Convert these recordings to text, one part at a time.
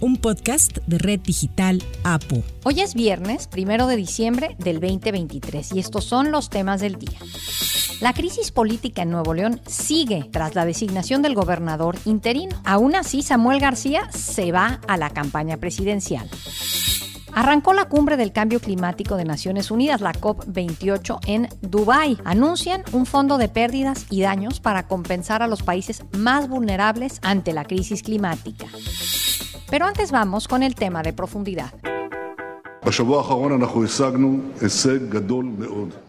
un podcast de Red Digital APO. Hoy es viernes, primero de diciembre del 2023, y estos son los temas del día. La crisis política en Nuevo León sigue tras la designación del gobernador interino. Aún así, Samuel García se va a la campaña presidencial. Arrancó la cumbre del cambio climático de Naciones Unidas, la COP28, en Dubái. Anuncian un fondo de pérdidas y daños para compensar a los países más vulnerables ante la crisis climática. Pero antes vamos con el tema de profundidad.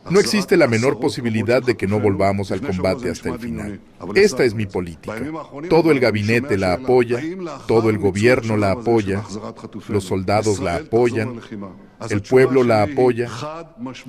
No existe la menor posibilidad de que no volvamos al combate hasta el final. Esta es mi política. Todo el gabinete la apoya, todo el gobierno la apoya, los soldados la apoyan, el pueblo la apoya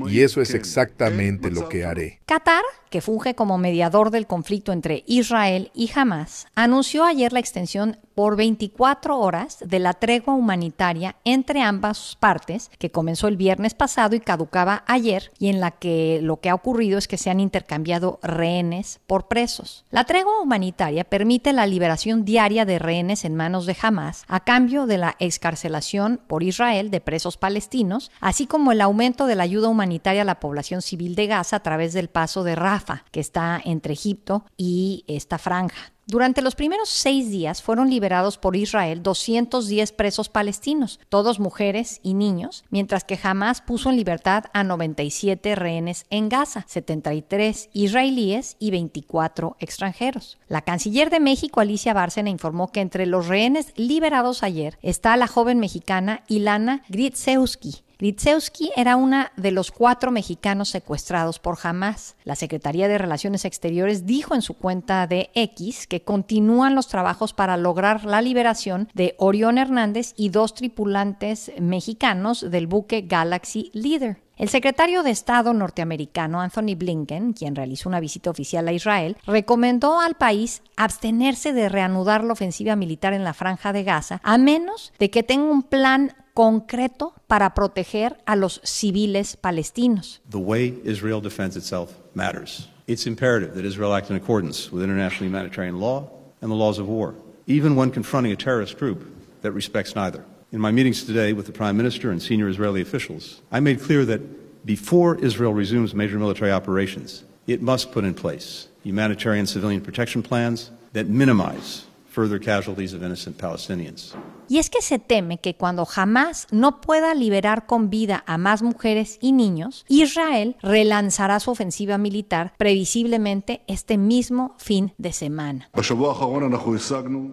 y eso es exactamente lo que haré. Qatar, que funge como mediador del conflicto entre Israel y Hamas, anunció ayer la extensión por 24 horas de la tregua humanitaria entre ambas partes, que comenzó el viernes pasado y caducaba ayer, y en la que lo que ha ocurrido es que se han intercambiado rehenes por presos. La tregua humanitaria permite la liberación diaria de rehenes en manos de Hamas a cambio de la excarcelación por Israel de presos palestinos, así como el aumento de la ayuda humanitaria a la población civil de Gaza a través del paso de Rafa, que está entre Egipto y esta franja. Durante los primeros seis días fueron liberados por Israel 210 presos palestinos, todos mujeres y niños, mientras que jamás puso en libertad a 97 rehenes en Gaza, 73 israelíes y 24 extranjeros. La canciller de México, Alicia Bárcena, informó que entre los rehenes liberados ayer está la joven mexicana Ilana Gritsewski, Litzewski era una de los cuatro mexicanos secuestrados por Hamas. La Secretaría de Relaciones Exteriores dijo en su cuenta de X que continúan los trabajos para lograr la liberación de Orión Hernández y dos tripulantes mexicanos del buque Galaxy Leader. El secretario de Estado norteamericano Anthony Blinken, quien realizó una visita oficial a Israel, recomendó al país abstenerse de reanudar la ofensiva militar en la franja de Gaza, a menos de que tenga un plan concreto para proteger a los civiles palestinos. The way Israel defends itself matters. It's imperative that Israel act in accordance with international humanitarian law and the laws of war, even when confronting a terrorist group that respects neither. In my meetings today with the Prime Minister and senior Israeli officials, I made clear that before Israel resumes major military operations, it must put in place humanitarian civilian protection plans that minimize further casualties of innocent Palestinians. Y es que se teme que cuando jamás no pueda liberar con vida a más mujeres y niños, Israel relanzará su ofensiva militar previsiblemente este mismo fin de semana.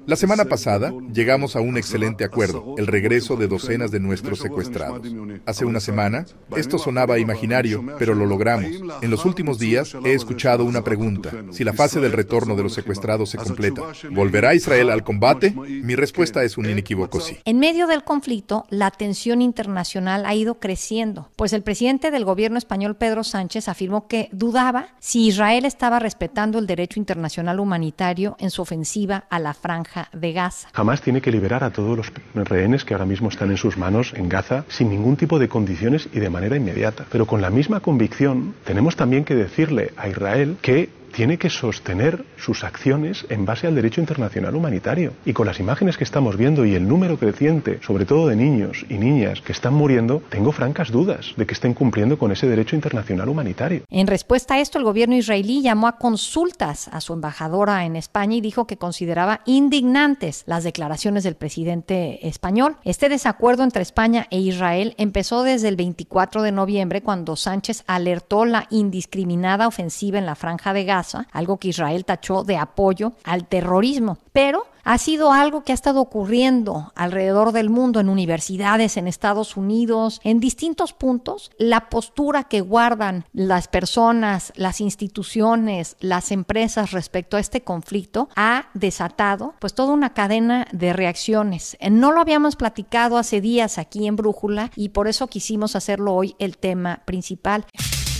La semana pasada llegamos a un excelente acuerdo, el regreso de docenas de nuestros secuestrados. Hace una semana, esto sonaba imaginario, pero lo logramos. En los últimos días he escuchado una pregunta, si la fase del retorno de los secuestrados se completa, ¿volverá Israel al combate? Mi respuesta es un inequívoco en medio del conflicto, la tensión internacional ha ido creciendo, pues el presidente del gobierno español, Pedro Sánchez, afirmó que dudaba si Israel estaba respetando el derecho internacional humanitario en su ofensiva a la franja de Gaza. Jamás tiene que liberar a todos los rehenes que ahora mismo están en sus manos en Gaza sin ningún tipo de condiciones y de manera inmediata. Pero con la misma convicción tenemos también que decirle a Israel que tiene que sostener sus acciones en base al derecho internacional humanitario. Y con las imágenes que estamos viendo y el número creciente, sobre todo de niños y niñas que están muriendo, tengo francas dudas de que estén cumpliendo con ese derecho internacional humanitario. En respuesta a esto, el gobierno israelí llamó a consultas a su embajadora en España y dijo que consideraba indignantes las declaraciones del presidente español. Este desacuerdo entre España e Israel empezó desde el 24 de noviembre cuando Sánchez alertó la indiscriminada ofensiva en la franja de Gaza algo que Israel tachó de apoyo al terrorismo. Pero ha sido algo que ha estado ocurriendo alrededor del mundo, en universidades, en Estados Unidos, en distintos puntos. La postura que guardan las personas, las instituciones, las empresas respecto a este conflicto ha desatado pues toda una cadena de reacciones. No lo habíamos platicado hace días aquí en Brújula y por eso quisimos hacerlo hoy el tema principal.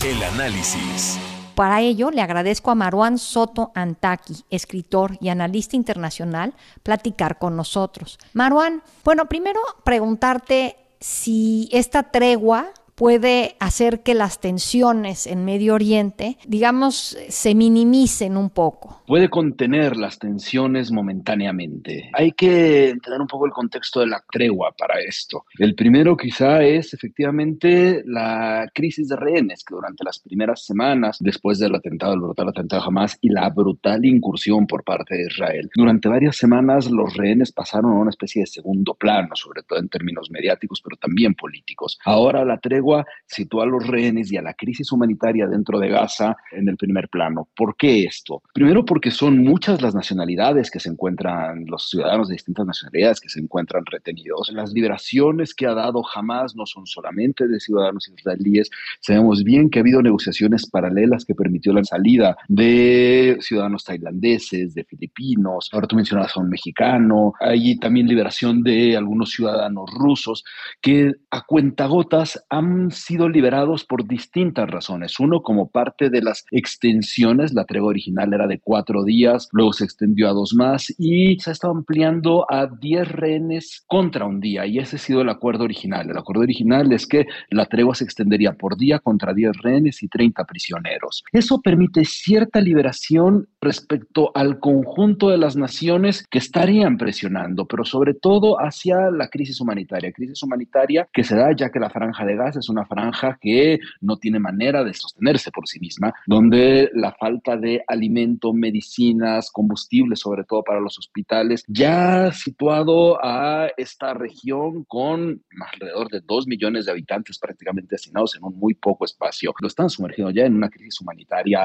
El análisis para ello le agradezco a Marwan Soto Antaki, escritor y analista internacional, platicar con nosotros. Marwan, bueno, primero preguntarte si esta tregua puede hacer que las tensiones en Medio Oriente, digamos, se minimicen un poco. Puede contener las tensiones momentáneamente. Hay que entender un poco el contexto de la tregua para esto. El primero quizá es efectivamente la crisis de rehenes, que durante las primeras semanas, después del atentado, el brutal atentado Hamas y la brutal incursión por parte de Israel, durante varias semanas los rehenes pasaron a una especie de segundo plano, sobre todo en términos mediáticos, pero también políticos. Ahora la tregua sitúa a los rehenes y a la crisis humanitaria dentro de Gaza en el primer plano. ¿Por qué esto? Primero porque son muchas las nacionalidades que se encuentran, los ciudadanos de distintas nacionalidades que se encuentran retenidos. Las liberaciones que ha dado Hamas no son solamente de ciudadanos israelíes. Sabemos bien que ha habido negociaciones paralelas que permitió la salida de ciudadanos tailandeses, de filipinos. Ahora tú mencionabas a un mexicano. Hay también liberación de algunos ciudadanos rusos que a cuentagotas han sido liberados por distintas razones. Uno, como parte de las extensiones, la tregua original era de cuatro días, luego se extendió a dos más y se ha estado ampliando a diez rehenes contra un día. Y ese ha sido el acuerdo original. El acuerdo original es que la tregua se extendería por día contra diez rehenes y 30 prisioneros. Eso permite cierta liberación respecto al conjunto de las naciones que estarían presionando, pero sobre todo hacia la crisis humanitaria. Crisis humanitaria que se da ya que la franja de gas es una franja que no tiene manera de sostenerse por sí misma, donde la falta de alimento, medicinas, combustible, sobre todo para los hospitales, ya situado a esta región con alrededor de dos millones de habitantes prácticamente asignados en un muy poco espacio. Lo están sumergiendo ya en una crisis humanitaria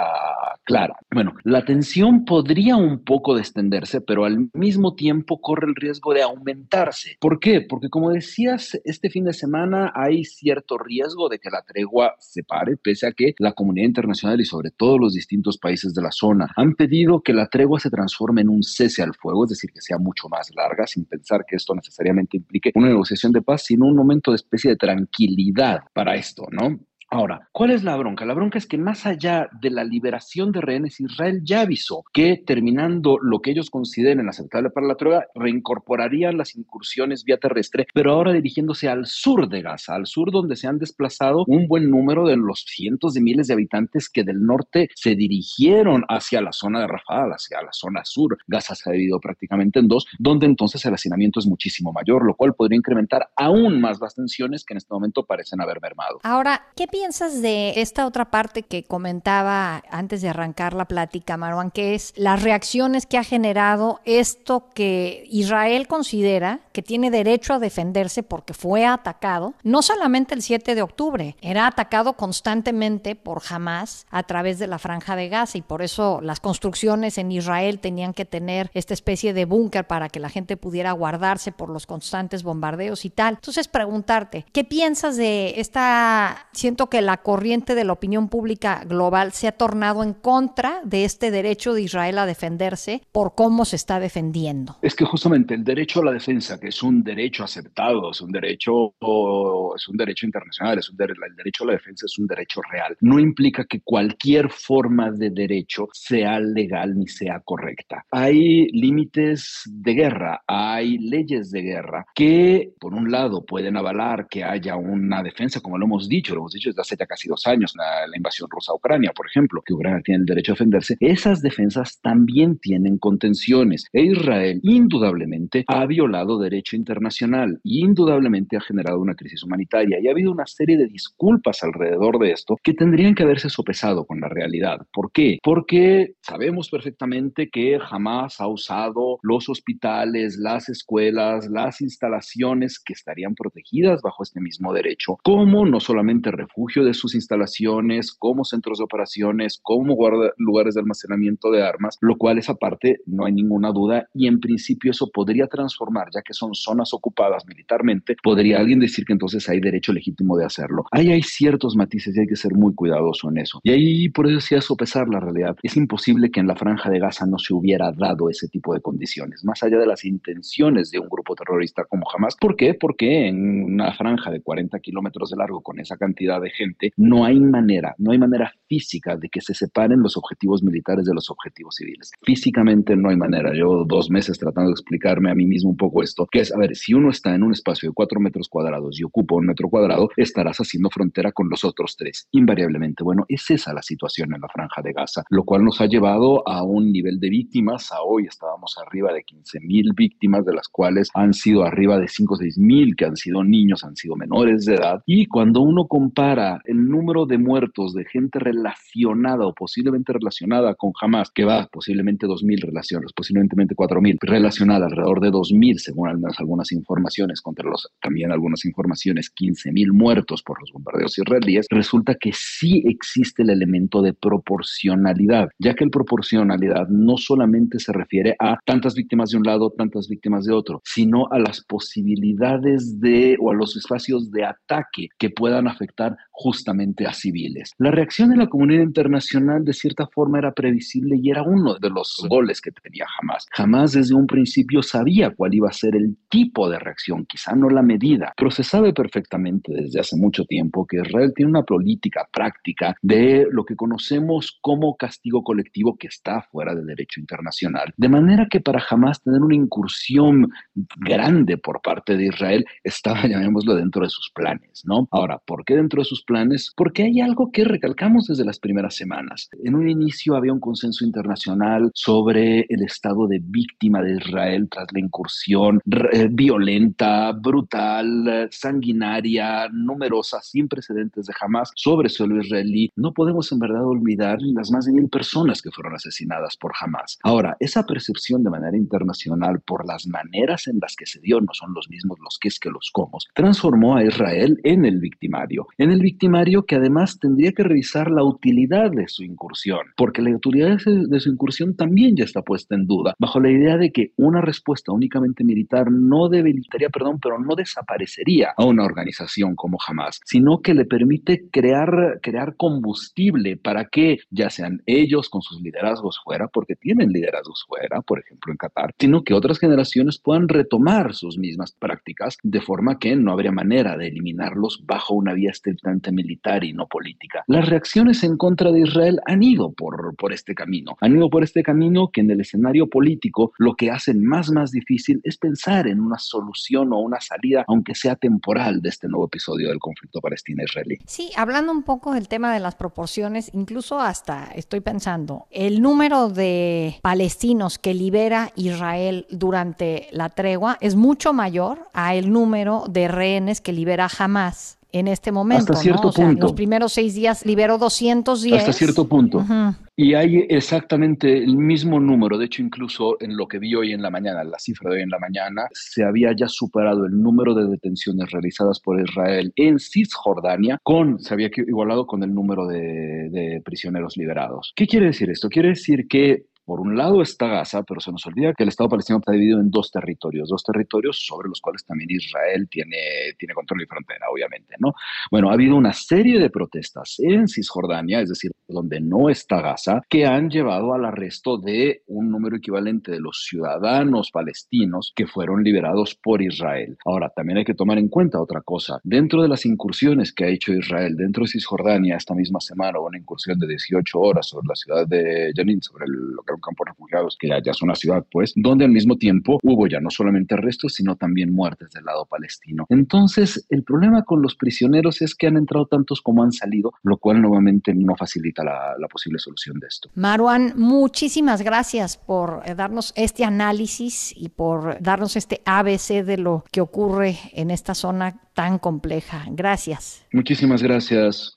clara. Bueno, la tensión podría un poco descenderse, pero al mismo tiempo corre el riesgo de aumentarse. ¿Por qué? Porque como decías, este fin de semana hay cierto riesgo de que la tregua se pare, pese a que la comunidad internacional y sobre todo los distintos países de la zona han pedido que la tregua se transforme en un cese al fuego, es decir, que sea mucho más larga, sin pensar que esto necesariamente implique una negociación de paz, sino un momento de especie de tranquilidad para esto, ¿no? Ahora, ¿cuál es la bronca? La bronca es que más allá de la liberación de rehenes, Israel ya avisó que terminando lo que ellos consideren aceptable para la tregua, reincorporarían las incursiones vía terrestre, pero ahora dirigiéndose al sur de Gaza, al sur donde se han desplazado un buen número de los cientos de miles de habitantes que del norte se dirigieron hacia la zona de Rafah, hacia la zona sur. Gaza se ha dividido prácticamente en dos, donde entonces el hacinamiento es muchísimo mayor, lo cual podría incrementar aún más las tensiones que en este momento parecen haber mermado. Ahora, ¿qué piensas de esta otra parte que comentaba antes de arrancar la plática, Marwan, que es las reacciones que ha generado esto que Israel considera que tiene derecho a defenderse porque fue atacado, no solamente el 7 de octubre, era atacado constantemente por Hamas a través de la franja de Gaza y por eso las construcciones en Israel tenían que tener esta especie de búnker para que la gente pudiera guardarse por los constantes bombardeos y tal. Entonces preguntarte, ¿qué piensas de esta, que la corriente de la opinión pública global se ha tornado en contra de este derecho de Israel a defenderse por cómo se está defendiendo. Es que justamente el derecho a la defensa, que es un derecho aceptado, es un derecho, es un derecho internacional, es un el derecho a la defensa es un derecho real, no implica que cualquier forma de derecho sea legal ni sea correcta. Hay límites de guerra, hay leyes de guerra que, por un lado, pueden avalar que haya una defensa, como lo hemos dicho, lo hemos dicho desde hace ya casi dos años, la, la, invasión rusa a Ucrania, por ejemplo, que Ucrania tiene el derecho a defenderse, esas defensas también tienen contenciones. E Israel indudablemente ha violado derecho internacional y indudablemente ha generado una crisis humanitaria. Y ha habido una serie de disculpas alrededor de esto que tendrían que haberse sopesado con la realidad. ¿Por qué? Porque sabemos perfectamente que jamás ha usado los hospitales, las escuelas, las instalaciones que estarían protegidas bajo este mismo derecho, como no solamente refugio de sus instalaciones, como centros de operaciones, como lugares de almacenamiento de armas, lo cual es aparte, no hay ninguna duda, y en principio eso podría transformar, ya que son zonas ocupadas militarmente, podría alguien decir que entonces hay derecho legítimo de hacerlo. Ahí hay ciertos matices y hay que ser muy cuidadoso en eso. Y ahí por eso sí a sopesar la realidad. Es imposible que en la franja de Gaza no se hubiera dado ese tipo de condiciones, más allá de las intenciones de un grupo terrorista como Hamas. ¿Por qué? Porque en una franja de 40 kilómetros de largo con esa cantidad de gente, no hay manera, no hay manera física de que se separen los objetivos militares de los objetivos civiles. Físicamente no hay manera. Yo dos meses tratando de explicarme a mí mismo un poco esto, que es, a ver, si uno está en un espacio de cuatro metros cuadrados y ocupa un metro cuadrado, estarás haciendo frontera con los otros tres, invariablemente. Bueno, es esa la situación en la franja de Gaza, lo cual nos ha llevado a un nivel de víctimas. A hoy estábamos arriba de 15 mil víctimas, de las cuales han sido arriba de 5 o 6 mil que han sido niños, han sido menores de edad. Y cuando uno compara el número de muertos de gente relacionada o posiblemente relacionada con Hamas, que va posiblemente 2.000 relaciones, posiblemente 4.000, relacionada alrededor de 2.000, según algunas informaciones, contra los también algunas informaciones, 15.000 muertos por los bombardeos israelíes, resulta que sí existe el elemento de proporcionalidad, ya que el proporcionalidad no solamente se refiere a tantas víctimas de un lado, tantas víctimas de otro, sino a las posibilidades de o a los espacios de ataque que puedan afectar justamente a civiles. La reacción de la comunidad internacional de cierta forma era previsible y era uno de los goles que tenía Hamas. Hamas desde un principio sabía cuál iba a ser el tipo de reacción, quizá no la medida, pero se sabe perfectamente desde hace mucho tiempo que Israel tiene una política práctica de lo que conocemos como castigo colectivo que está fuera del derecho internacional. De manera que para Hamas tener una incursión grande por parte de Israel estaba, llamémoslo, dentro de sus planes, ¿no? Ahora, ¿por qué dentro de sus planes? Porque hay algo que recalcamos desde las primeras semanas. En un inicio había un consenso internacional sobre el estado de víctima de Israel tras la incursión eh, violenta, brutal, sanguinaria, numerosa, sin precedentes de jamás sobre suelo israelí. No podemos en verdad olvidar las más de mil personas que fueron asesinadas por Hamas. Ahora, esa percepción de manera internacional por las maneras en las que se dio, no son los mismos los que es que los comos, transformó a Israel en el victimario. En el victimario que además tendría que revisar la utilidad de su incursión, porque la utilidad de su incursión también ya está puesta en duda, bajo la idea de que una respuesta únicamente militar no debilitaría, perdón, pero no desaparecería a una organización como Hamas, sino que le permite crear, crear combustible para que ya sean ellos con sus liderazgos fuera, porque tienen liderazgos fuera, por ejemplo en Qatar, sino que otras generaciones puedan retomar sus mismas prácticas de forma que no habría manera de eliminarlos bajo una vía estrictamente militar y no política. Las reacciones en contra de Israel han ido por, por este camino, han ido por este camino que en el escenario político lo que hace más, más difícil es pensar en una solución o una salida, aunque sea temporal, de este nuevo episodio del conflicto palestino-israelí. Sí, hablando un poco del tema de las proporciones, incluso hasta estoy pensando, el número de palestinos que libera Israel durante la tregua es mucho mayor a el número de rehenes que libera Hamas en este momento. Hasta cierto punto. en los primeros seis días liberó 210. Hasta cierto punto. Y hay exactamente el mismo número. De hecho, incluso en lo que vi hoy en la mañana, la cifra de hoy en la mañana, se había ya superado el número de detenciones realizadas por Israel en Cisjordania, con, se había igualado con el número de, de prisioneros liberados. ¿Qué quiere decir esto? Quiere decir que por un lado está Gaza, pero se nos olvida que el Estado palestino está dividido en dos territorios, dos territorios sobre los cuales también Israel tiene, tiene control y frontera, obviamente, ¿no? Bueno, ha habido una serie de protestas en Cisjordania, es decir, donde no está Gaza, que han llevado al arresto de un número equivalente de los ciudadanos palestinos que fueron liberados por Israel. Ahora, también hay que tomar en cuenta otra cosa. Dentro de las incursiones que ha hecho Israel, dentro de Cisjordania, esta misma semana una incursión de 18 horas sobre la ciudad de Jenin, sobre lo que un campo de refugiados, que ya, es una ciudad, pues, donde al mismo tiempo hubo ya no solamente arrestos, sino también muertes del lado palestino. Entonces, el problema con los prisioneros es que han entrado tantos como han salido, lo cual nuevamente no facilita la, la posible solución de esto. Marwan, muchísimas gracias por eh, darnos este análisis y por darnos este ABC de lo que ocurre en esta zona tan compleja. Gracias. Muchísimas gracias.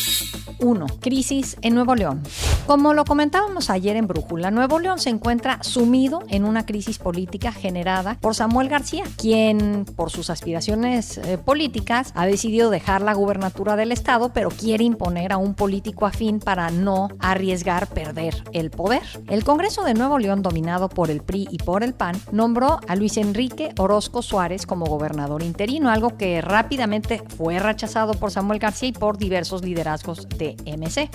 1. Crisis en Nuevo León. Como lo comentábamos ayer en Brújula, Nuevo León se encuentra sumido en una crisis política generada por Samuel García, quien por sus aspiraciones eh, políticas ha decidido dejar la gubernatura del estado, pero quiere imponer a un político afín para no arriesgar perder el poder. El Congreso de Nuevo León, dominado por el PRI y por el PAN, nombró a Luis Enrique Orozco Suárez como gobernador interino, algo que rápidamente fue rechazado por Samuel García y por diversos liderazgos de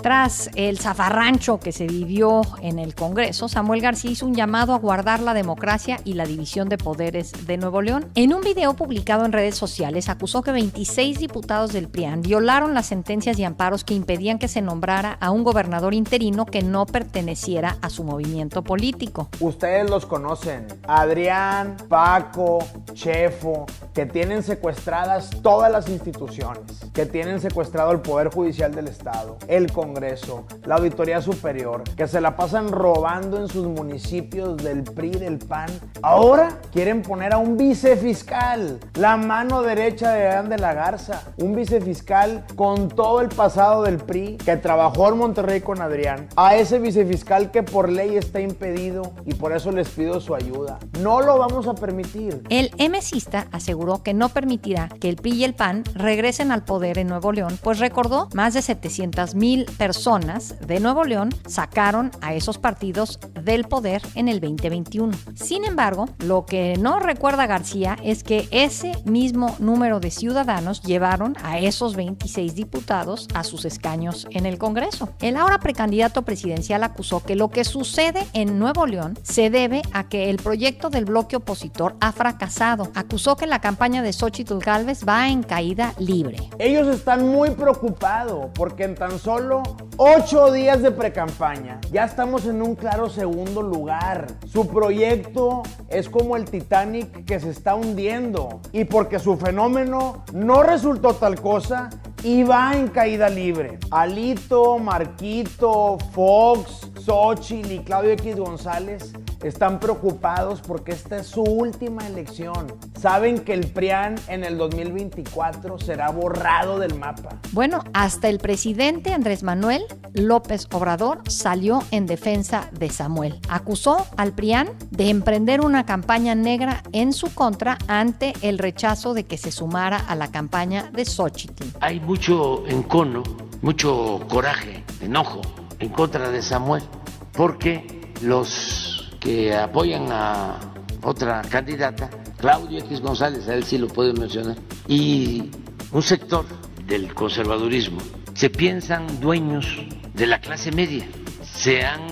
Tras el zafarrancho que se vivió en el Congreso, Samuel García hizo un llamado a guardar la democracia y la división de poderes de Nuevo León. En un video publicado en redes sociales, acusó que 26 diputados del PRIAN violaron las sentencias y amparos que impedían que se nombrara a un gobernador interino que no perteneciera a su movimiento político. Ustedes los conocen, Adrián, Paco, Chefo, que tienen secuestradas todas las instituciones, que tienen secuestrado el Poder Judicial del Estado, el Congreso, la Auditoría Superior, que se la pasan robando en sus municipios del PRI, del PAN. Ahora quieren poner a un vicefiscal, la mano derecha de Adán de la Garza, un vicefiscal con todo el pasado del PRI, que trabajó en Monterrey con Adrián, a ese vicefiscal que por ley está impedido y por eso les pido su ayuda. No lo vamos a permitir. El MCista aseguró que no permitirá que el PRI y el PAN regresen al poder en Nuevo León, pues recordó más de 700 mil personas de Nuevo León sacaron a esos partidos del poder en el 2021. Sin embargo, lo que no recuerda García es que ese mismo número de ciudadanos llevaron a esos 26 diputados a sus escaños en el Congreso. El ahora precandidato presidencial acusó que lo que sucede en Nuevo León se debe a que el proyecto del bloque opositor ha fracasado. Acusó que la campaña de Xochitl Galvez va en caída libre. Ellos están muy preocupados porque en tan solo ocho días de precampaña ya estamos en un claro segundo lugar. Su proyecto es como el Titanic que se está hundiendo y porque su fenómeno no resultó tal cosa y va en caída libre. Alito, Marquito, Fox, Xochitl y Claudio X González están preocupados porque esta es su última elección. Saben que el PRIAN en el 2024 será borrado del mapa. Bueno, hasta el presidente Andrés Manuel López Obrador salió en defensa de Samuel. Acusó al PRIAN de emprender una campaña negra en su contra ante el rechazo de que se sumara a la campaña de Xochitl. Hay mucho encono, mucho coraje, enojo en contra de Samuel, porque los que apoyan a otra candidata, Claudio X González, a él sí lo puedo mencionar, y un sector del conservadurismo, se piensan dueños de la clase media, se han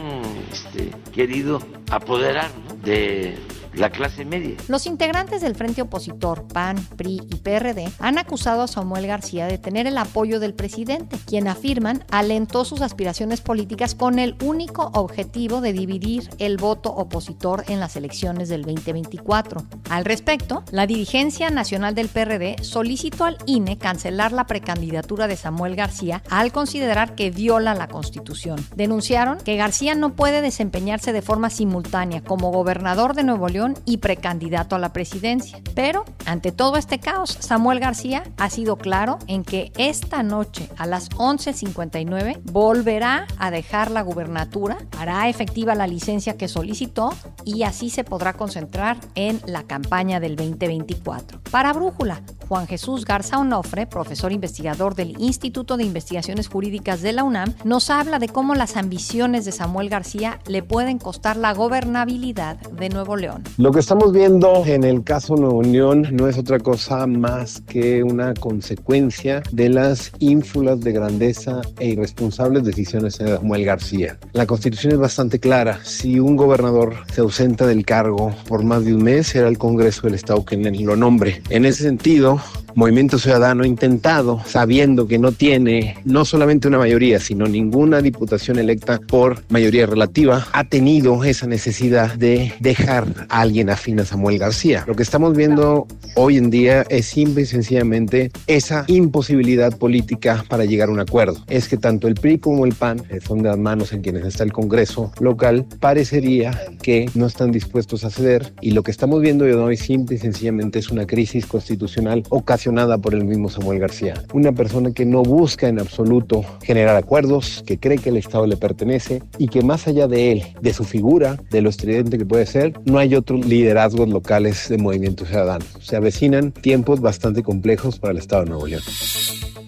este, querido apoderar de la clase media. Los integrantes del Frente Opositor, PAN, PRI y PRD, han acusado a Samuel García de tener el apoyo del presidente, quien afirman alentó sus aspiraciones políticas con el único objetivo de dividir el voto opositor en las elecciones del 2024. Al respecto, la dirigencia nacional del PRD solicitó al INE cancelar la precandidatura de Samuel García al considerar que viola la Constitución. Denunciaron que García no puede desempeñarse de forma simultánea como gobernador de Nuevo León y precandidato a la presidencia. Pero, ante todo este caos, Samuel García ha sido claro en que esta noche a las 11.59 volverá a dejar la gubernatura, hará efectiva la licencia que solicitó y así se podrá concentrar en la campaña del 2024. Para Brújula, Juan Jesús Garza Onofre, profesor investigador del Instituto de Investigaciones Jurídicas de la UNAM, nos habla de cómo las ambiciones de Samuel García le pueden costar la gobernabilidad de Nuevo León. Lo que estamos viendo en el caso Nuevo León no es otra cosa más que una consecuencia de las ínfulas de grandeza e irresponsables decisiones de Samuel García. La constitución es bastante clara. Si un gobernador se ausenta del cargo por más de un mes, será el Congreso del Estado quien lo nombre. En ese sentido, Movimiento Ciudadano ha intentado, sabiendo que no tiene no solamente una mayoría, sino ninguna diputación electa por mayoría relativa, ha tenido esa necesidad de dejar a alguien afín a Samuel García. Lo que estamos viendo hoy en día es simple y sencillamente esa imposibilidad política para llegar a un acuerdo. Es que tanto el PRI como el PAN, son de las manos en quienes está el Congreso local, parecería que no están dispuestos a ceder y lo que estamos viendo hoy simple y sencillamente es una crisis constitucional ocasionada por el mismo Samuel García. Una persona que no busca en absoluto generar acuerdos, que cree que el Estado le pertenece y que más allá de él, de su figura, de lo estridente que puede ser, no hay liderazgos locales de movimiento ciudadano. Se avecinan tiempos bastante complejos para el Estado de Nuevo León.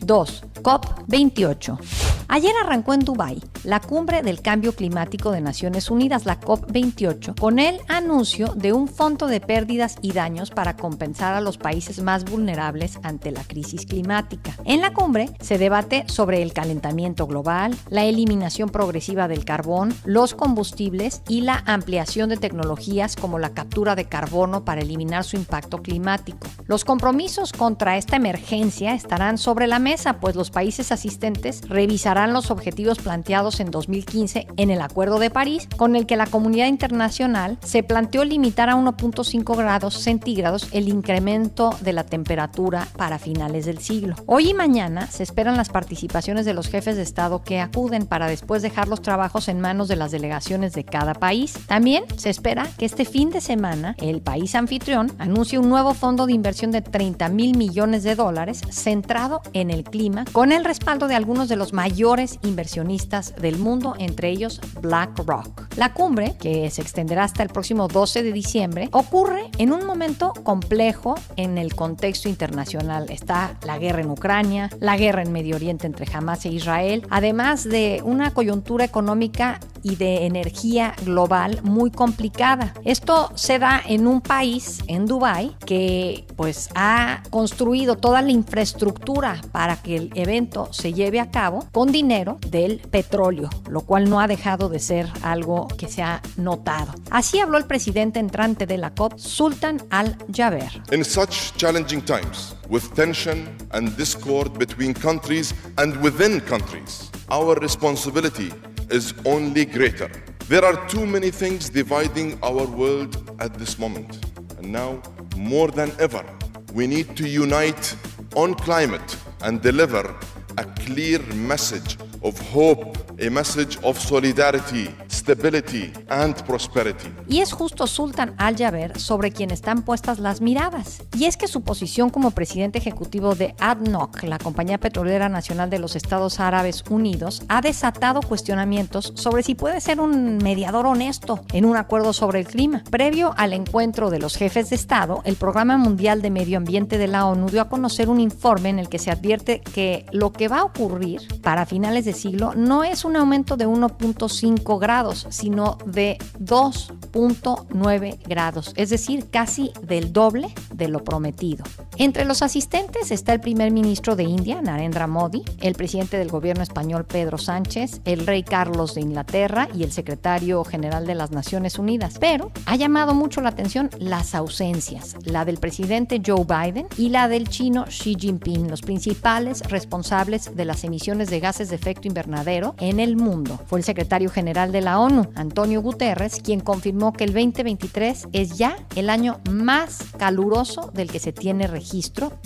2. COP28. Ayer arrancó en Dubái la cumbre del cambio climático de Naciones Unidas, la COP28, con el anuncio de un fondo de pérdidas y daños para compensar a los países más vulnerables ante la crisis climática. En la cumbre se debate sobre el calentamiento global, la eliminación progresiva del carbón, los combustibles y la ampliación de tecnologías como la captura de carbono para eliminar su impacto climático. Los compromisos contra esta emergencia estarán sobre la mesa, pues los países asistentes revisarán los objetivos planteados en 2015 en el Acuerdo de París, con el que la comunidad internacional se planteó limitar a 1.5 grados centígrados el incremento de la temperatura para finales del siglo. Hoy y mañana se esperan las participaciones de los jefes de Estado que acuden para después dejar los trabajos en manos de las delegaciones de cada país. También se espera que este fin de semana el país anfitrión anuncie un nuevo fondo de inversión de 30 mil millones de dólares centrado en el clima, con el respaldo de algunos de los mayores inversionistas del mundo, entre ellos BlackRock. La cumbre, que se extenderá hasta el próximo 12 de diciembre, ocurre en un momento complejo en el contexto internacional. Está la guerra en Ucrania, la guerra en Medio Oriente entre Hamas e Israel, además de una coyuntura económica y de energía global muy complicada. Esto se da en un país, en Dubái, que pues ha construido toda la infraestructura para que el evento se lleve a cabo con dinero del petróleo, lo cual no ha dejado de ser algo que se ha notado. Así habló el presidente entrante de la COP, Sultan Al-Jaber. In such challenging times, with tension and discord between countries and within countries, our responsibility is only greater. There are too many things dividing our world at this moment. And now, more than ever, we need to unite on climate and deliver a clear message of hope, a message of solidarity, stability and prosperity. Y es justo Sultan Al-Jaber sobre quien están puestas las miradas. Y es que su posición como presidente ejecutivo de ADNOC, la compañía petrolera nacional de los Estados Árabes Unidos, ha desatado cuestionamientos sobre si puede ser un mediador honesto en un acuerdo sobre el clima. Previo al encuentro de los jefes de Estado, el Programa Mundial de Medio Ambiente de la ONU dio a conocer un informe en el que se advierte que lo que va a ocurrir para finales de siglo no es un aumento de 1.5 grados, sino de 2.9 grados, es decir, casi del doble de lo prometido. Entre los asistentes está el primer ministro de India, Narendra Modi, el presidente del gobierno español, Pedro Sánchez, el rey Carlos de Inglaterra y el secretario general de las Naciones Unidas. Pero ha llamado mucho la atención las ausencias, la del presidente Joe Biden y la del chino Xi Jinping, los principales responsables de las emisiones de gases de efecto invernadero en el mundo. Fue el secretario general de la ONU, Antonio Guterres, quien confirmó que el 2023 es ya el año más caluroso del que se tiene registro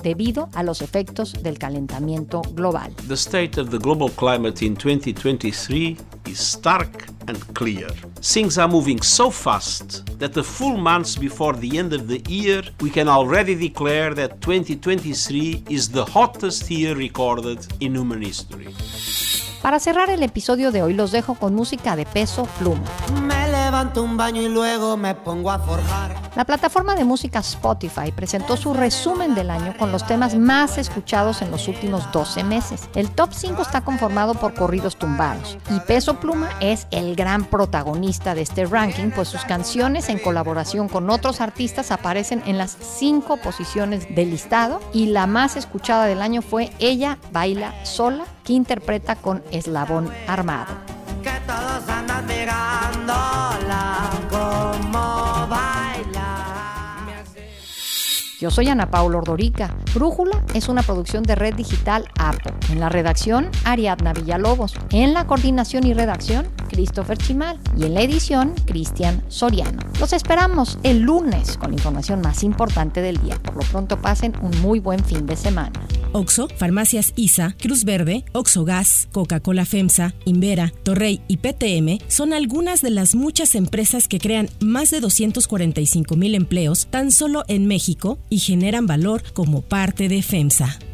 debido a los efectos del calentamiento global. The state of the global climate in 2023 is stark and clear. Things are moving so fast that a full months before the end of the year, we can already declare that 2023 is the hottest year recorded in human history. Para cerrar el episodio de hoy los dejo con música de peso pluma. Me levanto un baño y luego me pongo a forjar. La plataforma de música Spotify presentó su resumen del año con los temas más escuchados en los últimos 12 meses. El top 5 está conformado por corridos tumbados y Peso Pluma es el gran protagonista de este ranking, pues sus canciones en colaboración con otros artistas aparecen en las 5 posiciones del listado y la más escuchada del año fue Ella Baila Sola, que interpreta con Eslabón Armado. Que todos andan Soy Ana Paula Ordorica. Brújula es una producción de Red Digital APO. En la redacción, Ariadna Villalobos. En la coordinación y redacción, Christopher Chimal y en la edición Cristian Soriano. Los esperamos el lunes con la información más importante del día. Por lo pronto pasen un muy buen fin de semana. Oxo, Farmacias ISA, Cruz Verde, Oxo Gas, Coca-Cola FEMSA, Invera, Torrey y PTM son algunas de las muchas empresas que crean más de 245 mil empleos tan solo en México y generan valor como parte de FEMSA.